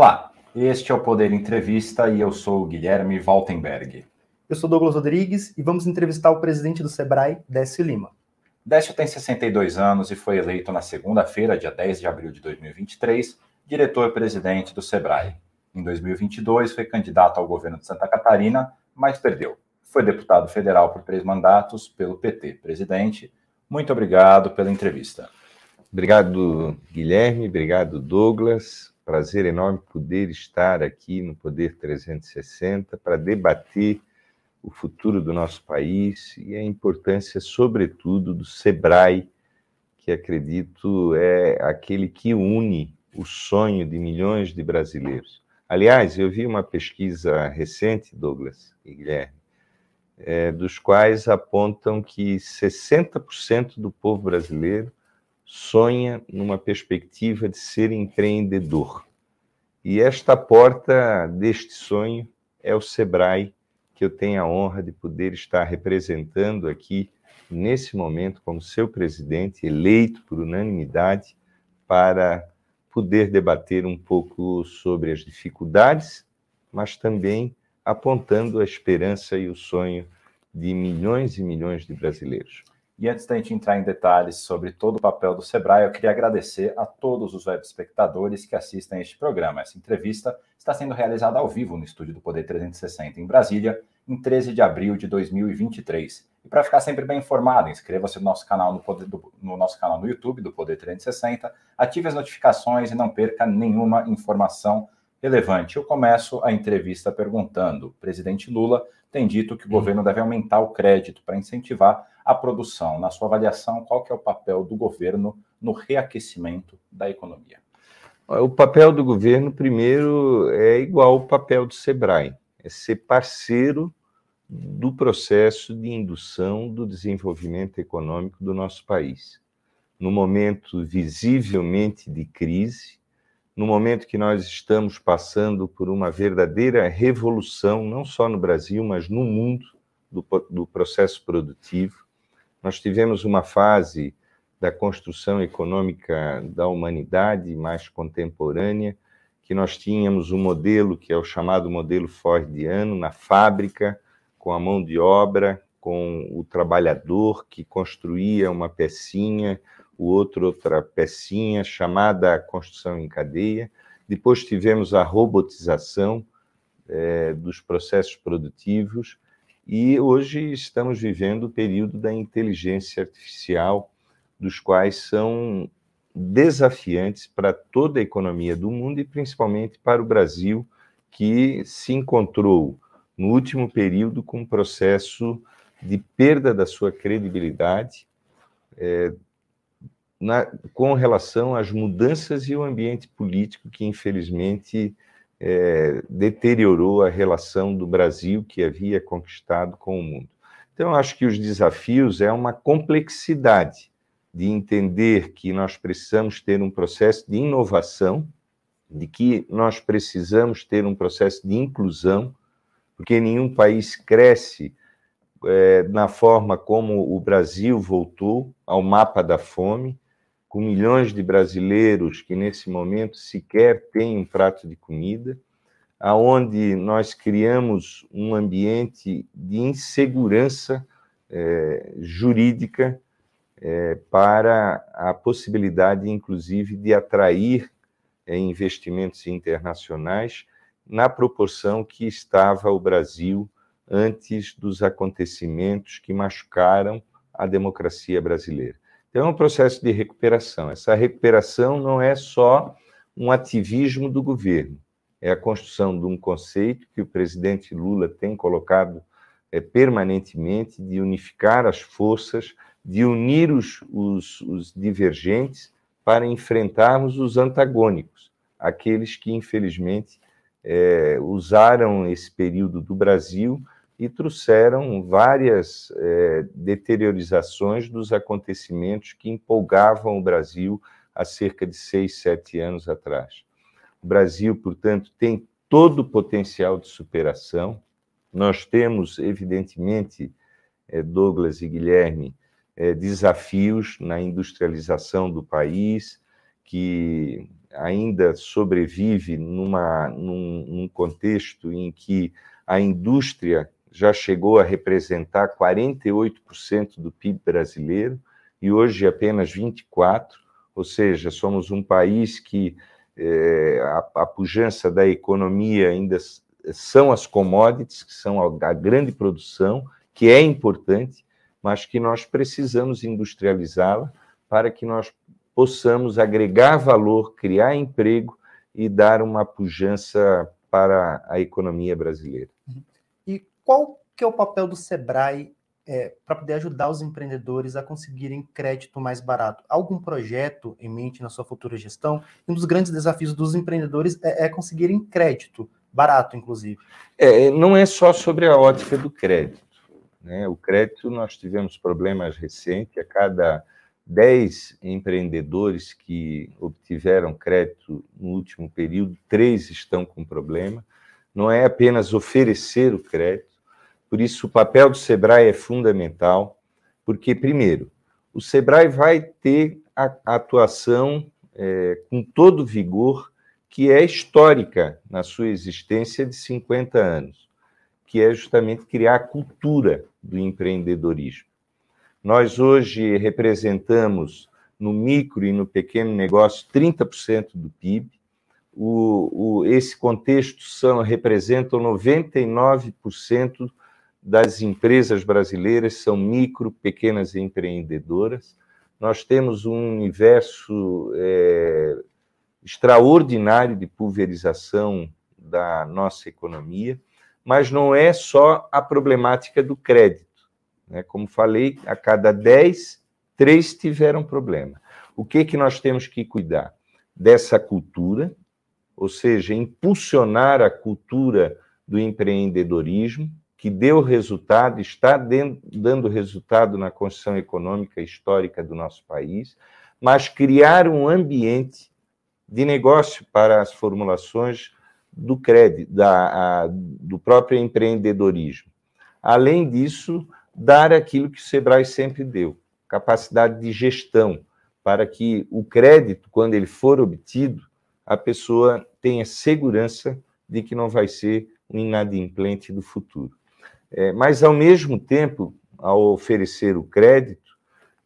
Olá, este é o Poder Entrevista e eu sou o Guilherme Valtenberg. Eu sou Douglas Rodrigues e vamos entrevistar o presidente do Sebrae, Décio Lima. Décio tem 62 anos e foi eleito na segunda-feira, dia 10 de abril de 2023, diretor-presidente do Sebrae. Em 2022, foi candidato ao governo de Santa Catarina, mas perdeu. Foi deputado federal por três mandatos pelo PT. Presidente, muito obrigado pela entrevista. Obrigado, Guilherme. Obrigado, Douglas. Prazer enorme poder estar aqui no Poder 360 para debater o futuro do nosso país e a importância, sobretudo, do SEBRAE, que acredito é aquele que une o sonho de milhões de brasileiros. Aliás, eu vi uma pesquisa recente, Douglas e Guilherme, é, dos quais apontam que 60% do povo brasileiro sonha numa perspectiva de ser empreendedor. E esta porta deste sonho é o Sebrae, que eu tenho a honra de poder estar representando aqui nesse momento como seu presidente, eleito por unanimidade, para poder debater um pouco sobre as dificuldades, mas também apontando a esperança e o sonho de milhões e milhões de brasileiros. E antes da gente entrar em detalhes sobre todo o papel do Sebrae, eu queria agradecer a todos os web espectadores que assistem a este programa. Essa entrevista está sendo realizada ao vivo no estúdio do Poder 360 em Brasília, em 13 de abril de 2023. E para ficar sempre bem informado, inscreva-se no nosso canal no, Poder, no nosso canal no YouTube do Poder 360, ative as notificações e não perca nenhuma informação relevante. Eu começo a entrevista perguntando: o presidente Lula tem dito que o governo deve aumentar o crédito para incentivar a produção. Na sua avaliação, qual que é o papel do governo no reaquecimento da economia? O papel do governo, primeiro, é igual ao papel do SEBRAE, é ser parceiro do processo de indução do desenvolvimento econômico do nosso país. No momento visivelmente de crise, no momento que nós estamos passando por uma verdadeira revolução, não só no Brasil, mas no mundo, do, do processo produtivo. Nós tivemos uma fase da construção econômica da humanidade mais contemporânea, que nós tínhamos um modelo que é o chamado modelo Fordiano, na fábrica, com a mão de obra, com o trabalhador que construía uma pecinha, o outro outra pecinha chamada construção em cadeia. Depois tivemos a robotização é, dos processos produtivos e hoje estamos vivendo o período da inteligência artificial, dos quais são desafiantes para toda a economia do mundo e principalmente para o Brasil, que se encontrou no último período com um processo de perda da sua credibilidade, é, na, com relação às mudanças e o ambiente político que, infelizmente, é, deteriorou a relação do Brasil que havia conquistado com o mundo. Então, acho que os desafios é uma complexidade de entender que nós precisamos ter um processo de inovação, de que nós precisamos ter um processo de inclusão, porque nenhum país cresce é, na forma como o Brasil voltou ao mapa da fome, com milhões de brasileiros que nesse momento sequer têm um prato de comida, aonde nós criamos um ambiente de insegurança é, jurídica é, para a possibilidade, inclusive, de atrair é, investimentos internacionais na proporção que estava o Brasil antes dos acontecimentos que machucaram a democracia brasileira. Então, é um processo de recuperação. Essa recuperação não é só um ativismo do governo, é a construção de um conceito que o presidente Lula tem colocado é, permanentemente de unificar as forças, de unir os, os, os divergentes para enfrentarmos os antagônicos, aqueles que, infelizmente, é, usaram esse período do Brasil e trouxeram várias é, deteriorizações dos acontecimentos que empolgavam o Brasil há cerca de seis, sete anos atrás. O Brasil, portanto, tem todo o potencial de superação. Nós temos, evidentemente, é, Douglas e Guilherme, é, desafios na industrialização do país, que ainda sobrevive numa, num, num contexto em que a indústria já chegou a representar 48% do PIB brasileiro e hoje apenas 24%, ou seja, somos um país que é, a, a pujança da economia ainda são as commodities, que são a, a grande produção, que é importante, mas que nós precisamos industrializá-la para que nós possamos agregar valor, criar emprego e dar uma pujança para a economia brasileira. Qual que é o papel do Sebrae é, para poder ajudar os empreendedores a conseguirem crédito mais barato? Algum projeto em mente na sua futura gestão? Um dos grandes desafios dos empreendedores é, é conseguirem crédito, barato, inclusive. É, não é só sobre a ótica do crédito. Né? O crédito, nós tivemos problemas recentes, a cada 10 empreendedores que obtiveram crédito no último período, três estão com problema. Não é apenas oferecer o crédito, por isso, o papel do Sebrae é fundamental, porque, primeiro, o Sebrae vai ter a atuação é, com todo vigor, que é histórica na sua existência de 50 anos, que é justamente criar a cultura do empreendedorismo. Nós hoje representamos no micro e no pequeno negócio 30% do PIB. O, o, esse contexto são, representam 99% das empresas brasileiras são micro, pequenas empreendedoras. Nós temos um universo é, extraordinário de pulverização da nossa economia, mas não é só a problemática do crédito. Né? Como falei, a cada 10, três tiveram problema. O que, que nós temos que cuidar? Dessa cultura, ou seja, impulsionar a cultura do empreendedorismo, que deu resultado, está dando resultado na construção econômica histórica do nosso país, mas criar um ambiente de negócio para as formulações do crédito, da, a, do próprio empreendedorismo. Além disso, dar aquilo que o Sebrae sempre deu, capacidade de gestão, para que o crédito, quando ele for obtido, a pessoa tenha segurança de que não vai ser um inadimplente do futuro. É, mas, ao mesmo tempo, ao oferecer o crédito,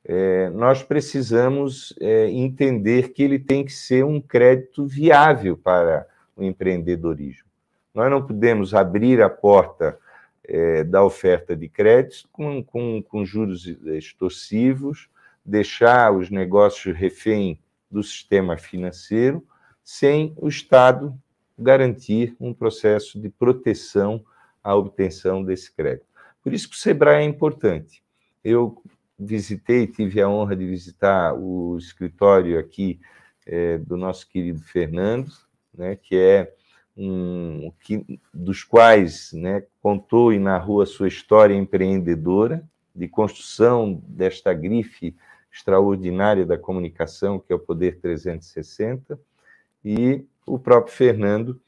é, nós precisamos é, entender que ele tem que ser um crédito viável para o empreendedorismo. Nós não podemos abrir a porta é, da oferta de créditos com, com, com juros extorsivos, deixar os negócios refém do sistema financeiro, sem o Estado garantir um processo de proteção a obtenção desse crédito. Por isso que o Sebrae é importante. Eu visitei, tive a honra de visitar o escritório aqui é, do nosso querido Fernando, né, que é um que, dos quais né, contou e narrou a sua história empreendedora de construção desta grife extraordinária da comunicação, que é o Poder 360, e o próprio Fernando,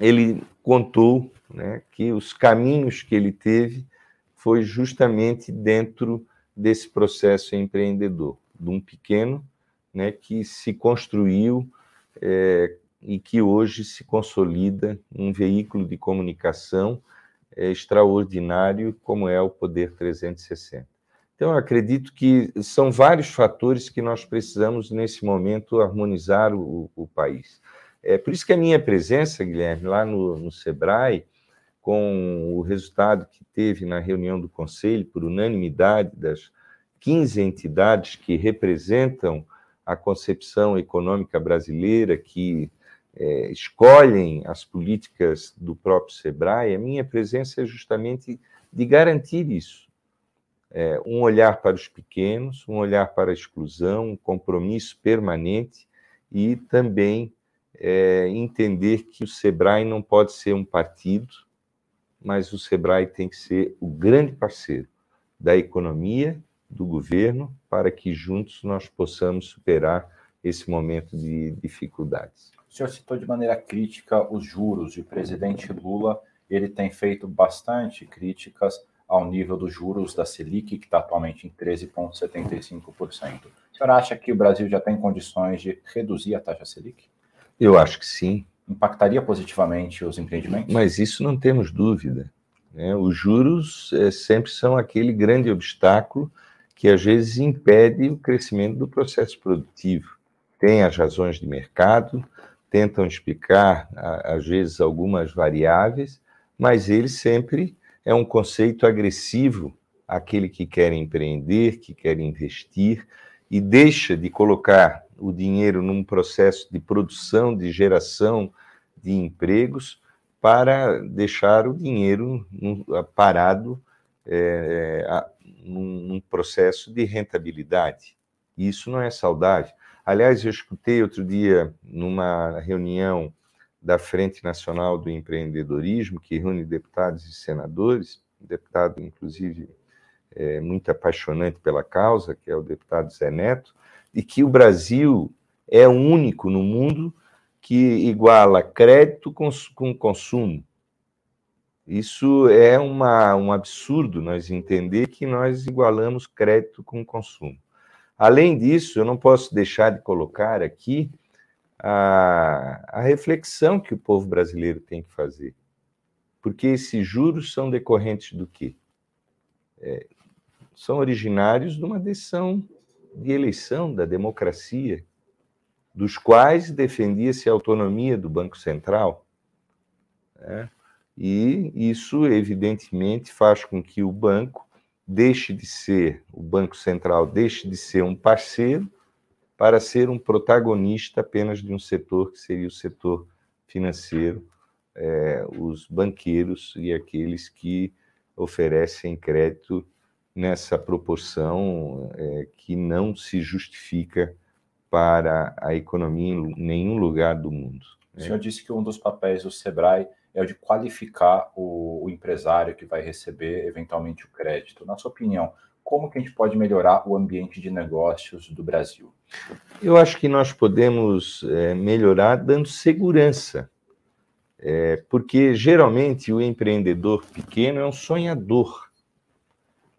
ele contou né, que os caminhos que ele teve foi justamente dentro desse processo empreendedor, de um pequeno né, que se construiu é, e que hoje se consolida um veículo de comunicação é, extraordinário como é o Poder 360. Então, acredito que são vários fatores que nós precisamos, nesse momento, harmonizar o, o país. É por isso que a minha presença, Guilherme, lá no, no SEBRAE, com o resultado que teve na reunião do Conselho, por unanimidade das 15 entidades que representam a concepção econômica brasileira, que é, escolhem as políticas do próprio SEBRAE, a minha presença é justamente de garantir isso. É, um olhar para os pequenos, um olhar para a exclusão, um compromisso permanente e também é, entender que o SEBRAE não pode ser um partido, mas o Sebrae tem que ser o grande parceiro da economia, do governo, para que juntos nós possamos superar esse momento de dificuldades. O senhor citou de maneira crítica os juros, e o presidente Lula ele tem feito bastante críticas ao nível dos juros da Selic, que está atualmente em 13,75%. O senhor acha que o Brasil já tem condições de reduzir a taxa Selic? Eu acho que sim. Impactaria positivamente os empreendimentos? Mas isso não temos dúvida. Né? Os juros é, sempre são aquele grande obstáculo que às vezes impede o crescimento do processo produtivo. Tem as razões de mercado, tentam explicar, às vezes, algumas variáveis, mas ele sempre é um conceito agressivo àquele que quer empreender, que quer investir, e deixa de colocar o dinheiro num processo de produção, de geração de empregos, para deixar o dinheiro parado é, é num, num processo de rentabilidade. Isso não é saudável. Aliás, eu escutei outro dia, numa reunião da Frente Nacional do Empreendedorismo, que reúne deputados e senadores, um deputado, inclusive, é, muito apaixonante pela causa, que é o deputado Zé Neto, e que o Brasil é o único no mundo que iguala crédito com, com consumo. Isso é uma, um absurdo nós entender que nós igualamos crédito com consumo. Além disso, eu não posso deixar de colocar aqui a, a reflexão que o povo brasileiro tem que fazer. Porque esses juros são decorrentes do quê? É, são originários de uma decisão de eleição da democracia, dos quais defendia-se a autonomia do Banco Central. Né? E isso, evidentemente, faz com que o banco deixe de ser, o Banco Central deixe de ser um parceiro para ser um protagonista apenas de um setor que seria o setor financeiro, é, os banqueiros e aqueles que oferecem crédito nessa proporção é, que não se justifica para a economia em nenhum lugar do mundo. O senhor disse que um dos papéis do SEBRAE é o de qualificar o, o, empresário que vai receber eventualmente o crédito. Na sua opinião, como que a gente pode melhorar o ambiente de negócios do Brasil? Eu acho que nós podemos é, melhorar dando segurança, é, porque geralmente o empreendedor pequeno é um sonhador,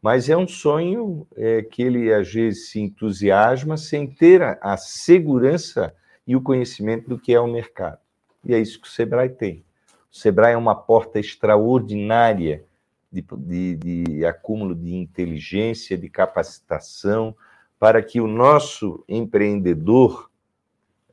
mas é um sonho é, que ele às vezes se entusiasma sem ter a, a segurança e o conhecimento do que é o mercado. E é isso que o Sebrae tem. O Sebrae é uma porta extraordinária de, de, de acúmulo de inteligência, de capacitação, para que o nosso empreendedor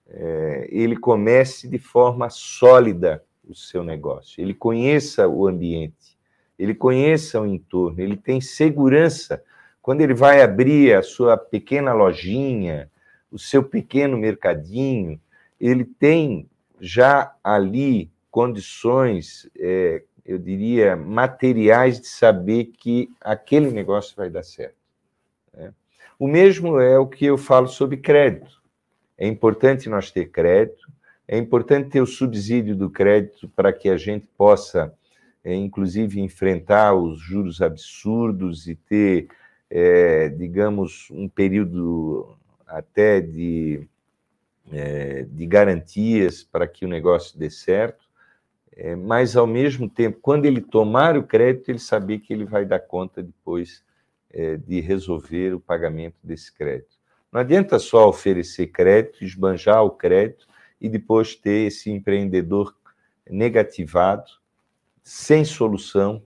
é, ele comece de forma sólida o seu negócio, ele conheça o ambiente, ele conheça o entorno, ele tem segurança quando ele vai abrir a sua pequena lojinha, o seu pequeno mercadinho, ele tem já ali condições, é, eu diria, materiais de saber que aquele negócio vai dar certo. Né? O mesmo é o que eu falo sobre crédito. É importante nós ter crédito, é importante ter o subsídio do crédito para que a gente possa, é, inclusive, enfrentar os juros absurdos e ter, é, digamos, um período até de, é, de garantias para que o negócio dê certo é, mas ao mesmo tempo, quando ele tomar o crédito, ele saber que ele vai dar conta depois é, de resolver o pagamento desse crédito. Não adianta só oferecer crédito, esbanjar o crédito e depois ter esse empreendedor negativado, sem solução,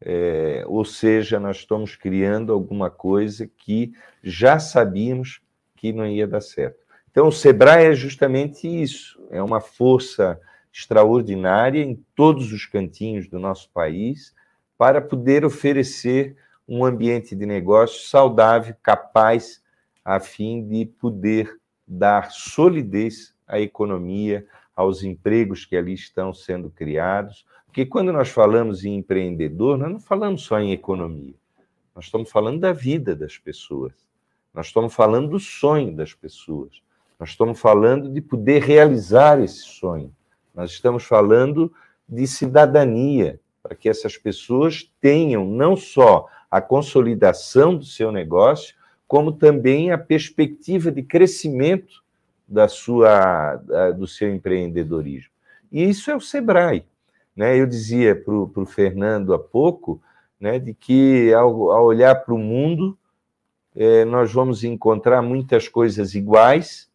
é, ou seja, nós estamos criando alguma coisa que já sabíamos que não ia dar certo. Então, o Sebrae é justamente isso, é uma força extraordinária em todos os cantinhos do nosso país para poder oferecer um ambiente de negócio saudável, capaz, a fim de poder dar solidez à economia, aos empregos que ali estão sendo criados. Porque quando nós falamos em empreendedor, nós não falamos só em economia. Nós estamos falando da vida das pessoas. Nós estamos falando do sonho das pessoas. Nós estamos falando de poder realizar esse sonho. Nós estamos falando de cidadania, para que essas pessoas tenham não só a consolidação do seu negócio, como também a perspectiva de crescimento da sua, do seu empreendedorismo. E isso é o Sebrae. Né? Eu dizia para o Fernando há pouco né, de que ao, ao olhar para o mundo, é, nós vamos encontrar muitas coisas iguais,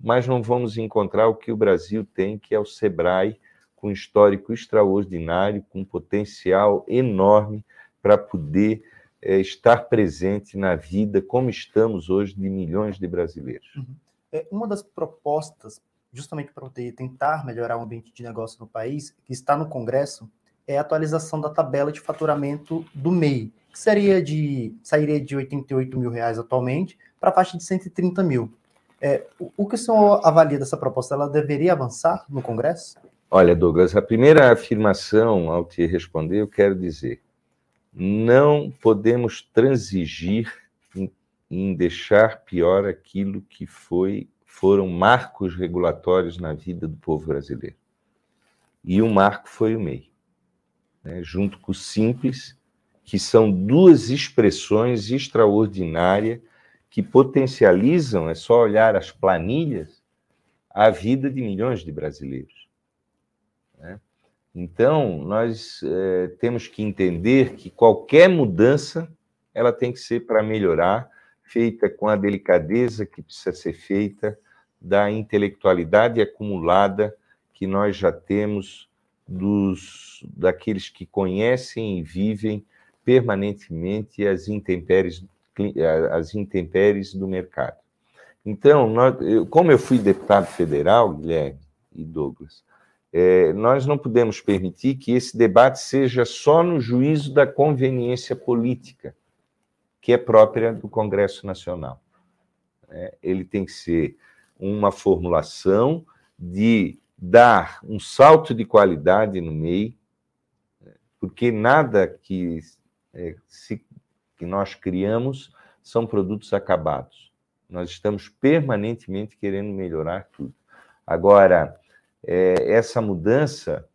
mas não vamos encontrar o que o Brasil tem, que é o SEBRAE, com histórico extraordinário, com potencial enorme para poder é, estar presente na vida, como estamos hoje, de milhões de brasileiros. Uhum. É, uma das propostas, justamente para poder tentar melhorar o ambiente de negócio no país, que está no Congresso, é a atualização da tabela de faturamento do MEI, que seria de, sairia de 88 mil reais atualmente para a faixa de 130 mil. É, o que o senhor avalia dessa proposta? Ela deveria avançar no Congresso? Olha, Douglas, a primeira afirmação ao te responder, eu quero dizer: não podemos transigir em, em deixar pior aquilo que foi foram marcos regulatórios na vida do povo brasileiro. E o marco foi o MEI, né, junto com o Simples, que são duas expressões extraordinárias que potencializam, é só olhar as planilhas, a vida de milhões de brasileiros. Né? Então, nós é, temos que entender que qualquer mudança ela tem que ser para melhorar, feita com a delicadeza que precisa ser feita, da intelectualidade acumulada que nós já temos dos daqueles que conhecem e vivem permanentemente as intempéries as intempéries do mercado. Então, nós, eu, como eu fui deputado federal, Guilherme e Douglas, é, nós não podemos permitir que esse debate seja só no juízo da conveniência política, que é própria do Congresso Nacional. É, ele tem que ser uma formulação de dar um salto de qualidade no MEI, porque nada que, é, se, que nós criamos são produtos acabados. Nós estamos permanentemente querendo melhorar tudo. Agora, é, essa mudança,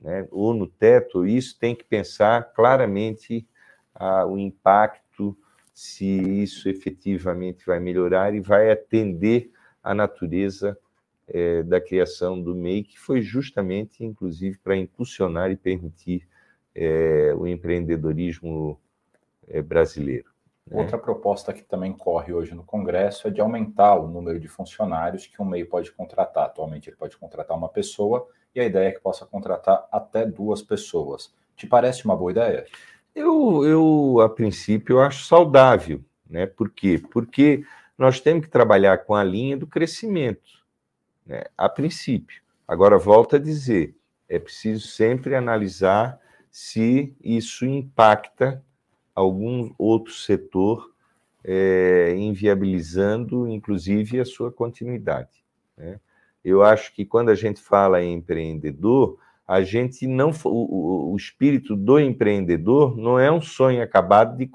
né, ou no teto, isso tem que pensar claramente ah, o impacto, se isso efetivamente vai melhorar e vai atender a natureza é, da criação do MEI, que foi justamente, inclusive, para impulsionar e permitir é, o empreendedorismo é, brasileiro. Né? Outra proposta que também corre hoje no Congresso é de aumentar o número de funcionários que um MEI pode contratar. Atualmente ele pode contratar uma pessoa e a ideia é que possa contratar até duas pessoas. Te parece uma boa ideia? Eu, eu a princípio, acho saudável. Né? Por quê? Porque nós temos que trabalhar com a linha do crescimento, né? a princípio. Agora, volto a dizer, é preciso sempre analisar se isso impacta algum outro setor, é, inviabilizando, inclusive, a sua continuidade. Né? Eu acho que quando a gente fala em empreendedor, a gente não o, o, espírito do empreendedor não é um sonho acabado de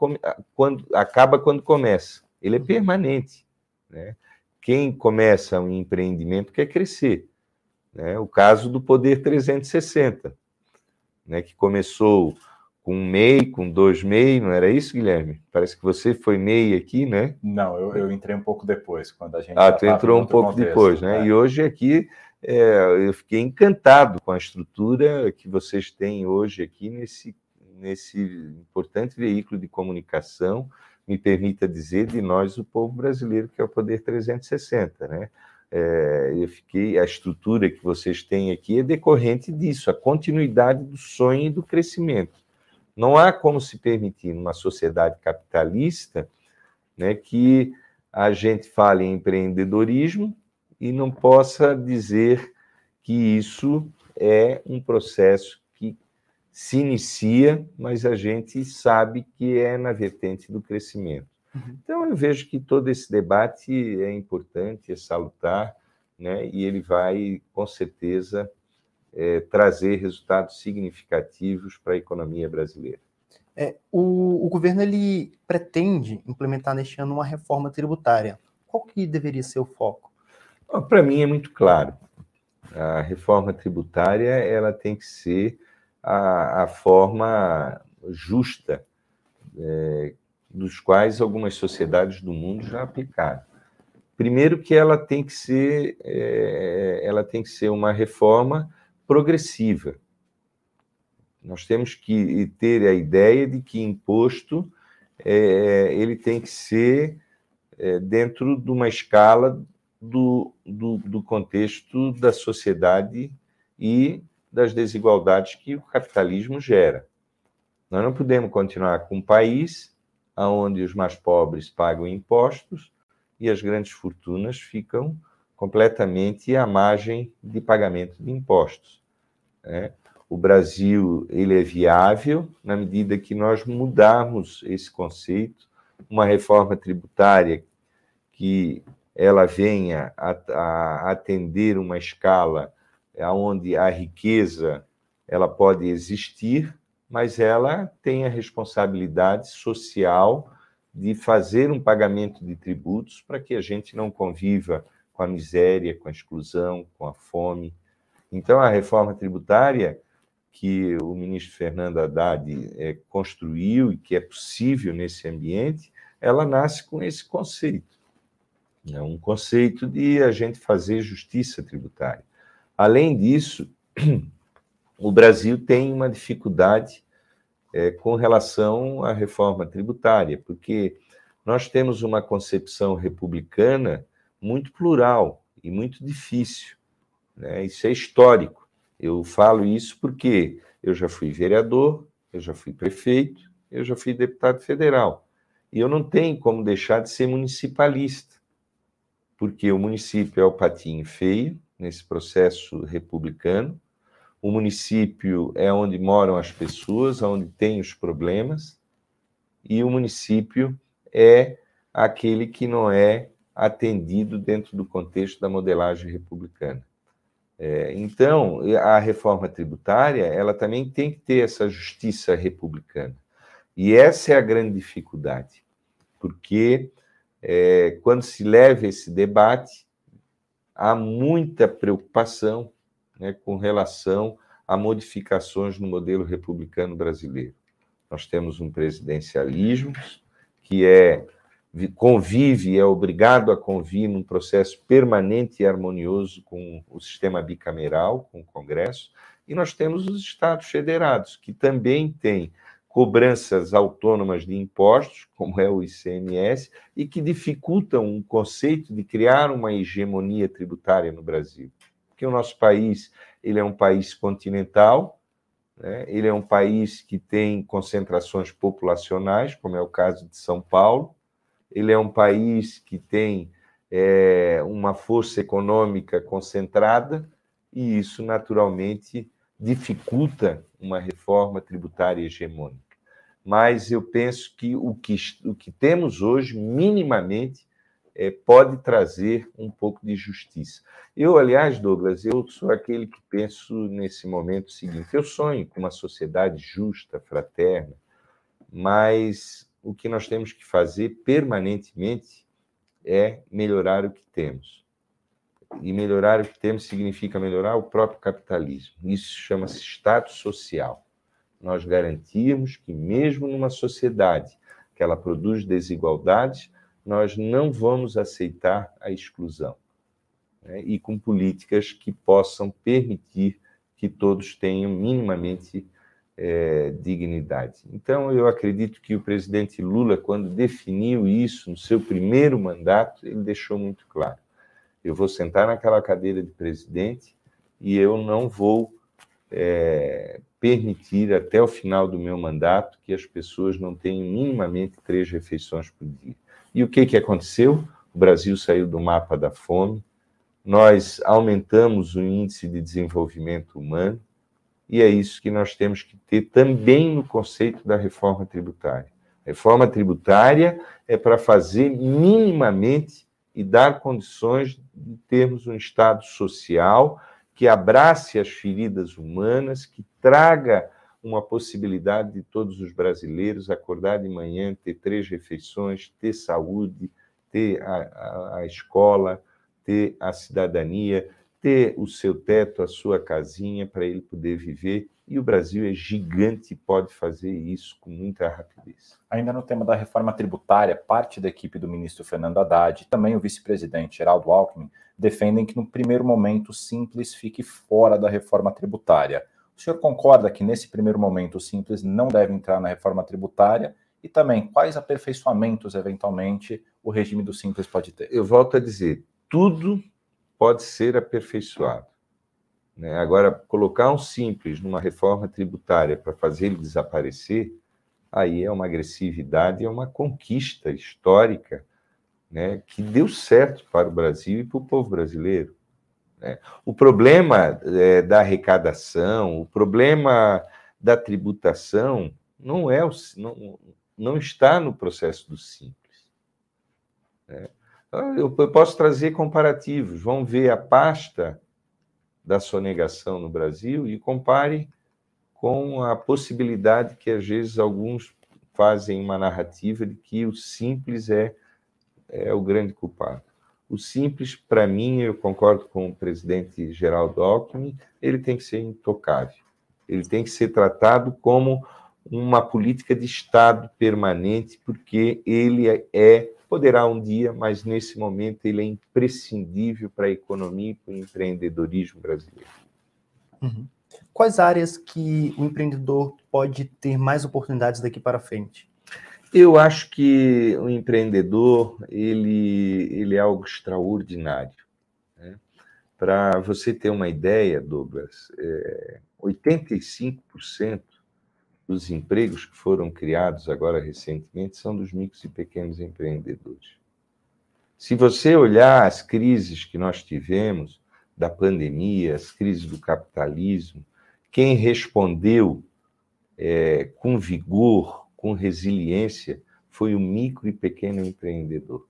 quando acaba quando começa. Ele é uhum. permanente. Né? Quem começa um empreendimento quer crescer. Né? O caso do Poder 360, né? que começou com um MEI, com dois MEI, não era isso, Guilherme? Parece que você foi MEI aqui, né? Não, eu, eu entrei um pouco depois, quando a gente. Ah, tu entrou um pouco contexto, depois, né? É. E hoje aqui é, eu fiquei encantado com a estrutura que vocês têm hoje aqui nesse, nesse importante veículo de comunicação, me permita dizer, de nós, o povo brasileiro, que é o Poder 360, né? É, eu fiquei, a estrutura que vocês têm aqui é decorrente disso, a continuidade do sonho e do crescimento. Não há como se permitir, numa sociedade capitalista, né, que a gente fale em empreendedorismo e não possa dizer que isso é um processo se inicia, mas a gente sabe que é na vertente do crescimento. Uhum. Então, eu vejo que todo esse debate é importante, é salutar, né, e ele vai, com certeza, é, trazer resultados significativos para a economia brasileira. É, o, o, governo ele pretende implementar neste ano uma reforma tributária. Qual que deveria ser o foco? Para mim é muito claro. A reforma tributária ela tem que ser a, a forma justa é, dos quais algumas sociedades do mundo já aplicaram. Primeiro que ela tem que ser é, ela tem que ser uma reforma progressiva. Nós temos que ter a ideia de que imposto é, ele tem que ser é, dentro de uma escala do, do, do contexto da sociedade e das desigualdades que o capitalismo gera. Nós não podemos continuar com um país onde os mais pobres pagam impostos e as grandes fortunas ficam completamente à margem de pagamento de impostos. Né? O Brasil ele é viável na medida que nós mudarmos esse conceito, uma reforma tributária que ela venha a, a atender uma escala onde a riqueza ela pode existir, mas ela tem a responsabilidade social de fazer um pagamento de tributos para que a gente não conviva com a miséria, com a exclusão, com a fome. Então, a reforma tributária que o ministro Fernando Haddad é, construiu e que é possível nesse ambiente, ela nasce com esse conceito. É um conceito de a gente fazer justiça tributária. Além disso, o Brasil tem uma dificuldade é, com relação à reforma tributária, porque nós temos uma concepção republicana muito plural e muito difícil. Né? Isso é histórico. Eu falo isso porque eu já fui vereador, eu já fui prefeito, eu já fui deputado federal. E eu não tenho como deixar de ser municipalista, porque o município é o patinho feio nesse processo republicano. O município é onde moram as pessoas, onde tem os problemas, e o município é aquele que não é atendido dentro do contexto da modelagem republicana. É, então, a reforma tributária, ela também tem que ter essa justiça republicana. E essa é a grande dificuldade, porque é, quando se leva esse debate, há muita preocupação né, com relação a modificações no modelo republicano brasileiro. Nós temos um presidencialismo que é convive, é obrigado a conviver num processo permanente e harmonioso com o sistema bicameral, com o Congresso, e nós temos os Estados federados, que também têm cobranças autônomas de impostos, como é o ICMS, e que dificultam o conceito de criar uma hegemonia tributária no Brasil. Porque o nosso país ele é um país continental, né? ele é um país que tem concentrações populacionais, como é o caso de São Paulo, ele é um país que tem é, uma força econômica concentrada e isso naturalmente dificulta uma reforma tributária hegemônica. Mas eu penso que o que, o que temos hoje, minimamente, é, pode trazer um pouco de justiça. Eu, aliás, Douglas, eu sou aquele que penso nesse momento o seguinte: eu sonho com uma sociedade justa, fraterna, mas o que nós temos que fazer permanentemente é melhorar o que temos. E melhorar o que temos significa melhorar o próprio capitalismo. Isso chama-se Estado social. Nós garantirmos que, mesmo numa sociedade que ela produz desigualdades, nós não vamos aceitar a exclusão. Né? E com políticas que possam permitir que todos tenham minimamente é, dignidade. Então, eu acredito que o presidente Lula, quando definiu isso no seu primeiro mandato, ele deixou muito claro: eu vou sentar naquela cadeira de presidente e eu não vou é, permitir até o final do meu mandato que as pessoas não tenham minimamente três refeições por dia. E o que, que aconteceu? O Brasil saiu do mapa da fome, nós aumentamos o índice de desenvolvimento humano, e é isso que nós temos que ter também no conceito da reforma tributária. Reforma tributária é para fazer minimamente e dar condições de termos um Estado social que abrace as feridas humanas, que traga uma possibilidade de todos os brasileiros acordar de manhã, ter três refeições, ter saúde, ter a, a, a escola, ter a cidadania, ter o seu teto, a sua casinha para ele poder viver. E o Brasil é gigante e pode fazer isso com muita rapidez. Ainda no tema da reforma tributária, parte da equipe do ministro Fernando Haddad e também o vice-presidente Geraldo Alckmin defendem que no primeiro momento o Simples fique fora da reforma tributária. O senhor concorda que nesse primeiro momento o Simples não deve entrar na reforma tributária? E também, quais aperfeiçoamentos, eventualmente, o regime do Simples pode ter? Eu volto a dizer, tudo pode ser aperfeiçoado. Né? Agora, colocar um Simples numa reforma tributária para fazer ele desaparecer, aí é uma agressividade, é uma conquista histórica né, que deu certo para o Brasil e para o povo brasileiro. Né? O problema é, da arrecadação, o problema da tributação não é o, não, não está no processo do simples. Né? Eu posso trazer comparativos. Vão ver a pasta da sonegação no Brasil e compare com a possibilidade que às vezes alguns fazem uma narrativa de que o simples é, é o grande culpado. O simples, para mim, eu concordo com o presidente Geraldo Alckmin, ele tem que ser intocável. Ele tem que ser tratado como uma política de Estado permanente, porque ele é, poderá um dia, mas nesse momento ele é imprescindível para a economia e para o empreendedorismo brasileiro. Uhum. Quais áreas que o empreendedor pode ter mais oportunidades daqui para frente? Eu acho que o empreendedor ele, ele é algo extraordinário. Né? Para você ter uma ideia, Douglas, é, 85% dos empregos que foram criados agora recentemente são dos micros e pequenos empreendedores. Se você olhar as crises que nós tivemos, da pandemia, as crises do capitalismo, quem respondeu é, com vigor, com resiliência, foi o micro e pequeno empreendedor.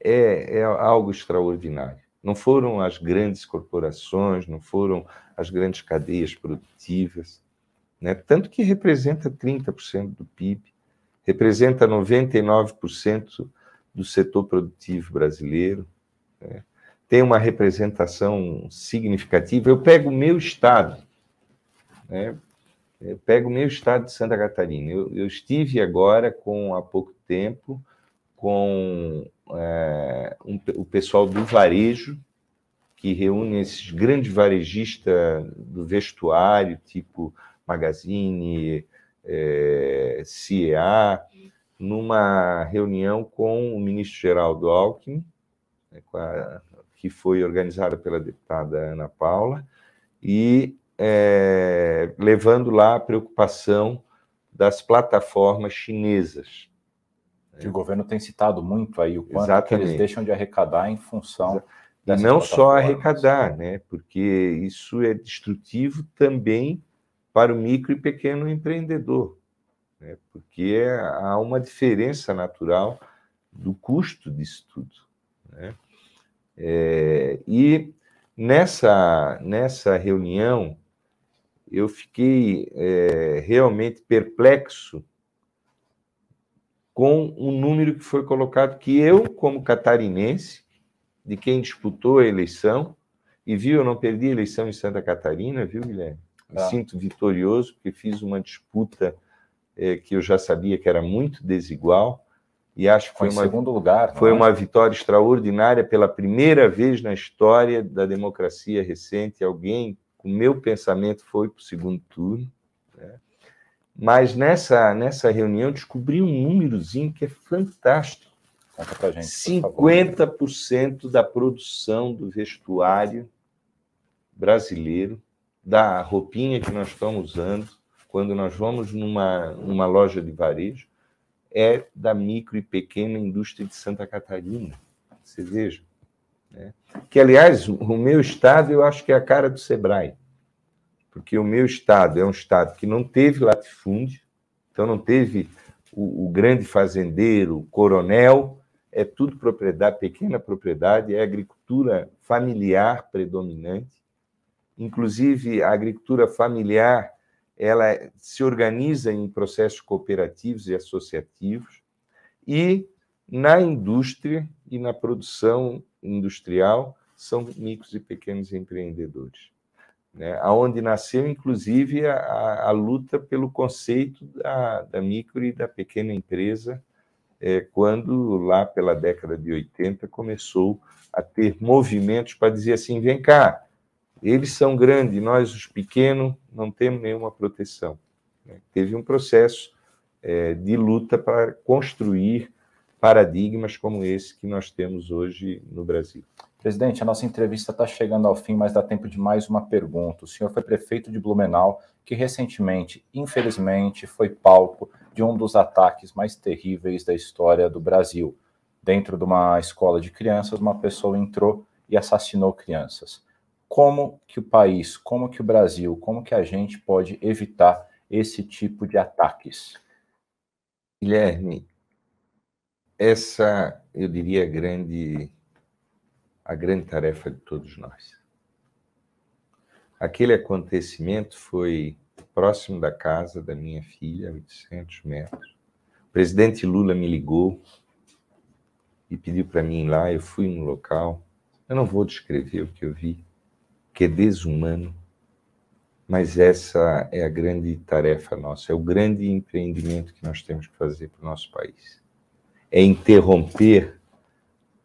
É, é algo extraordinário. Não foram as grandes corporações, não foram as grandes cadeias produtivas, né? tanto que representa 30% do PIB, representa 99% do setor produtivo brasileiro, né? tem uma representação significativa. Eu pego o meu estado, né? eu pego o meu estado de Santa Catarina. Eu, eu estive agora, com há pouco tempo, com é, um, o pessoal do varejo, que reúne esses grandes varejistas do vestuário, tipo Magazine, é, CEA, numa reunião com o ministro Geraldo Alckmin, né, a, que foi organizada pela deputada Ana Paula, e é, levando lá a preocupação das plataformas chinesas. Que o governo tem citado muito aí, o quanto eles deixam de arrecadar em função e não só arrecadar, né? Porque isso é destrutivo também para o micro e pequeno empreendedor, né? porque há uma diferença natural do custo disso tudo. Né? É, e nessa, nessa reunião, eu fiquei é, realmente perplexo com o número que foi colocado, que eu, como catarinense, de quem disputou a eleição, e viu, eu não perdi a eleição em Santa Catarina, viu, Guilherme? Me ah. sinto vitorioso, porque fiz uma disputa é, que eu já sabia que era muito desigual, e acho que foi, foi uma, segundo lugar. Foi é? uma vitória extraordinária pela primeira vez na história da democracia recente. Alguém com meu pensamento foi para o segundo turno. Né? Mas nessa, nessa reunião descobri um númerozinho que é fantástico. Conta pra gente. 50% da produção do vestuário brasileiro da roupinha que nós estamos usando quando nós vamos numa, numa loja de varejo é da micro e pequena indústria de Santa Catarina. Você veja. Né? Que, aliás, o meu estado eu acho que é a cara do Sebrae. Porque o meu estado é um estado que não teve latifúndio, então não teve o, o grande fazendeiro, o coronel, é tudo propriedade, pequena propriedade, é agricultura familiar predominante. Inclusive, a agricultura familiar ela se organiza em processos cooperativos e associativos, e na indústria e na produção industrial são micros e pequenos empreendedores. Né? Onde nasceu, inclusive, a, a luta pelo conceito da, da, micro e da pequena empresa, é, quando, lá pela década de 80, começou a ter movimentos para dizer assim: vem cá, Eles são grandes, nós, os pequenos, não temos nenhuma proteção. Né? Teve um processo é, de luta para construir paradigmas como esse que nós temos hoje no Brasil. Presidente, a nossa entrevista está chegando ao fim, mas dá tempo de mais uma pergunta. O senhor foi prefeito de Blumenau, que recentemente, infelizmente, foi palco de um dos ataques mais terríveis da história do Brasil. Dentro de uma escola de crianças, uma pessoa entrou e assassinou crianças. Como que o país, como que o Brasil, como que a gente pode evitar esse tipo de ataques? Guilherme, essa, eu diria, grande, a grande tarefa de todos nós. Aquele acontecimento foi próximo da casa da minha filha, 800 metros. O presidente Lula me ligou e pediu para mim ir lá. Eu fui no local. Eu não vou descrever o que eu vi, que é desumano, mas essa é a grande tarefa nossa, é o grande empreendimento que nós temos que fazer para o nosso país é interromper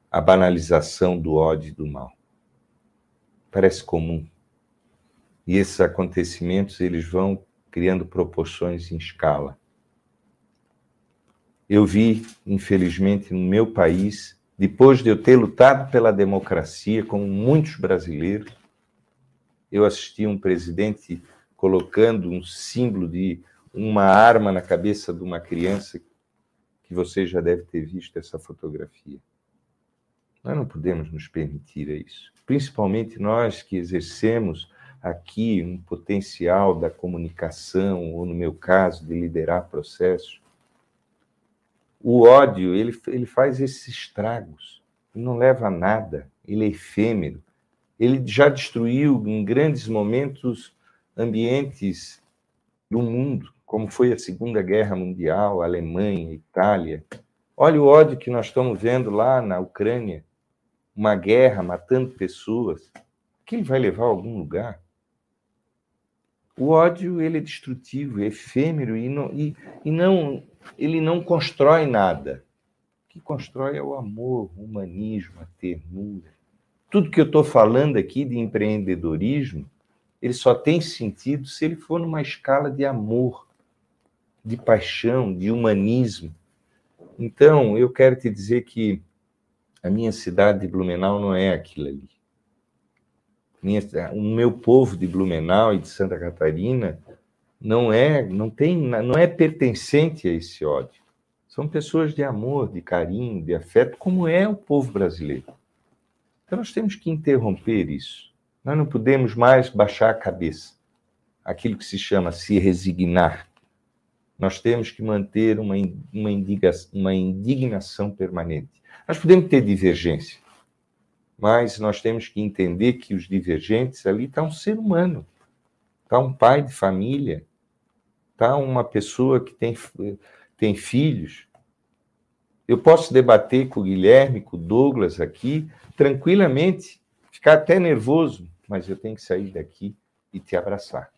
a banalização do ódio e do mal. Parece comum. E esses acontecimentos eles vão criando proporções em escala. Eu vi, infelizmente, no meu país, depois de eu ter lutado pela democracia, como muitos brasileiros, eu assisti um presidente colocando um símbolo de uma arma na cabeça de uma criança que você já deve ter visto essa fotografia. Nós não podemos nos permitir isso, principalmente nós que exercemos aqui um potencial da comunicação, ou no meu caso, de liderar processos. O ódio, ele, ele faz esses estragos, ele não leva a nada, ele é efêmero. Ele já destruiu em grandes momentos ambientes do mundo como foi a Segunda Guerra Mundial, Alemanha, Itália. Olha o ódio que nós estamos vendo lá na Ucrânia, uma guerra matando pessoas. Ele vai levar a algum lugar? O ódio ele é destrutivo, é efêmero e não, e, e não ele não constrói nada. O que constrói é o amor, o humanismo, a ternura. Tudo que eu estou falando aqui de empreendedorismo, ele só tem sentido se ele for numa escala de amor, de paixão, de humanismo. Então, eu quero te dizer que a minha cidade de Blumenau não é aquilo ali. Minha, o meu povo de Blumenau e de Santa Catarina não é, não tem, não é pertencente a esse ódio. São pessoas de amor, de carinho, de afeto, como é o povo brasileiro. Então nós temos que interromper isso. Nós não podemos mais baixar a cabeça. Aquilo que se chama se resignar nós temos que manter uma, uma, indignação, uma indignação permanente. Nós podemos ter divergência, mas nós temos que entender que os divergentes ali está um ser humano, está um pai de família, está uma pessoa que tem, tem filhos. Eu posso debater com o Guilherme, com o Douglas aqui, tranquilamente, ficar até nervoso, mas eu tenho que sair daqui e te abraçar.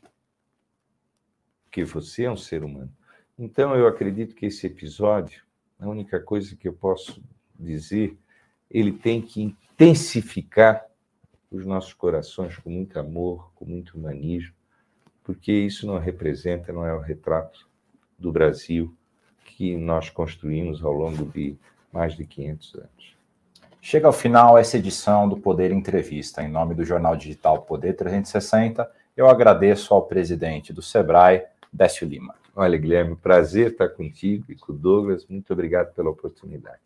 Porque você é um ser humano. Então, eu acredito que esse episódio, a única coisa que eu posso dizer, ele tem que intensificar os nossos corações com muito amor, com muito humanismo, porque isso não representa, não é o retrato do Brasil que nós construímos ao longo de mais de 500 anos. Chega ao final essa edição do Poder Entrevista. Em nome do jornal digital Poder 360, eu agradeço ao presidente do Sebrae, Décio Lima. Olha, Guilherme, prazer estar contigo e com o Douglas. Muito obrigado pela oportunidade.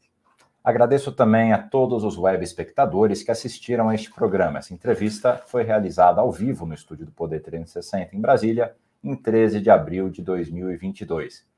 Agradeço também a todos os web espectadores que assistiram a este programa. Essa entrevista foi realizada ao vivo no estúdio do Poder 360 em Brasília, em 13 de abril de 2022.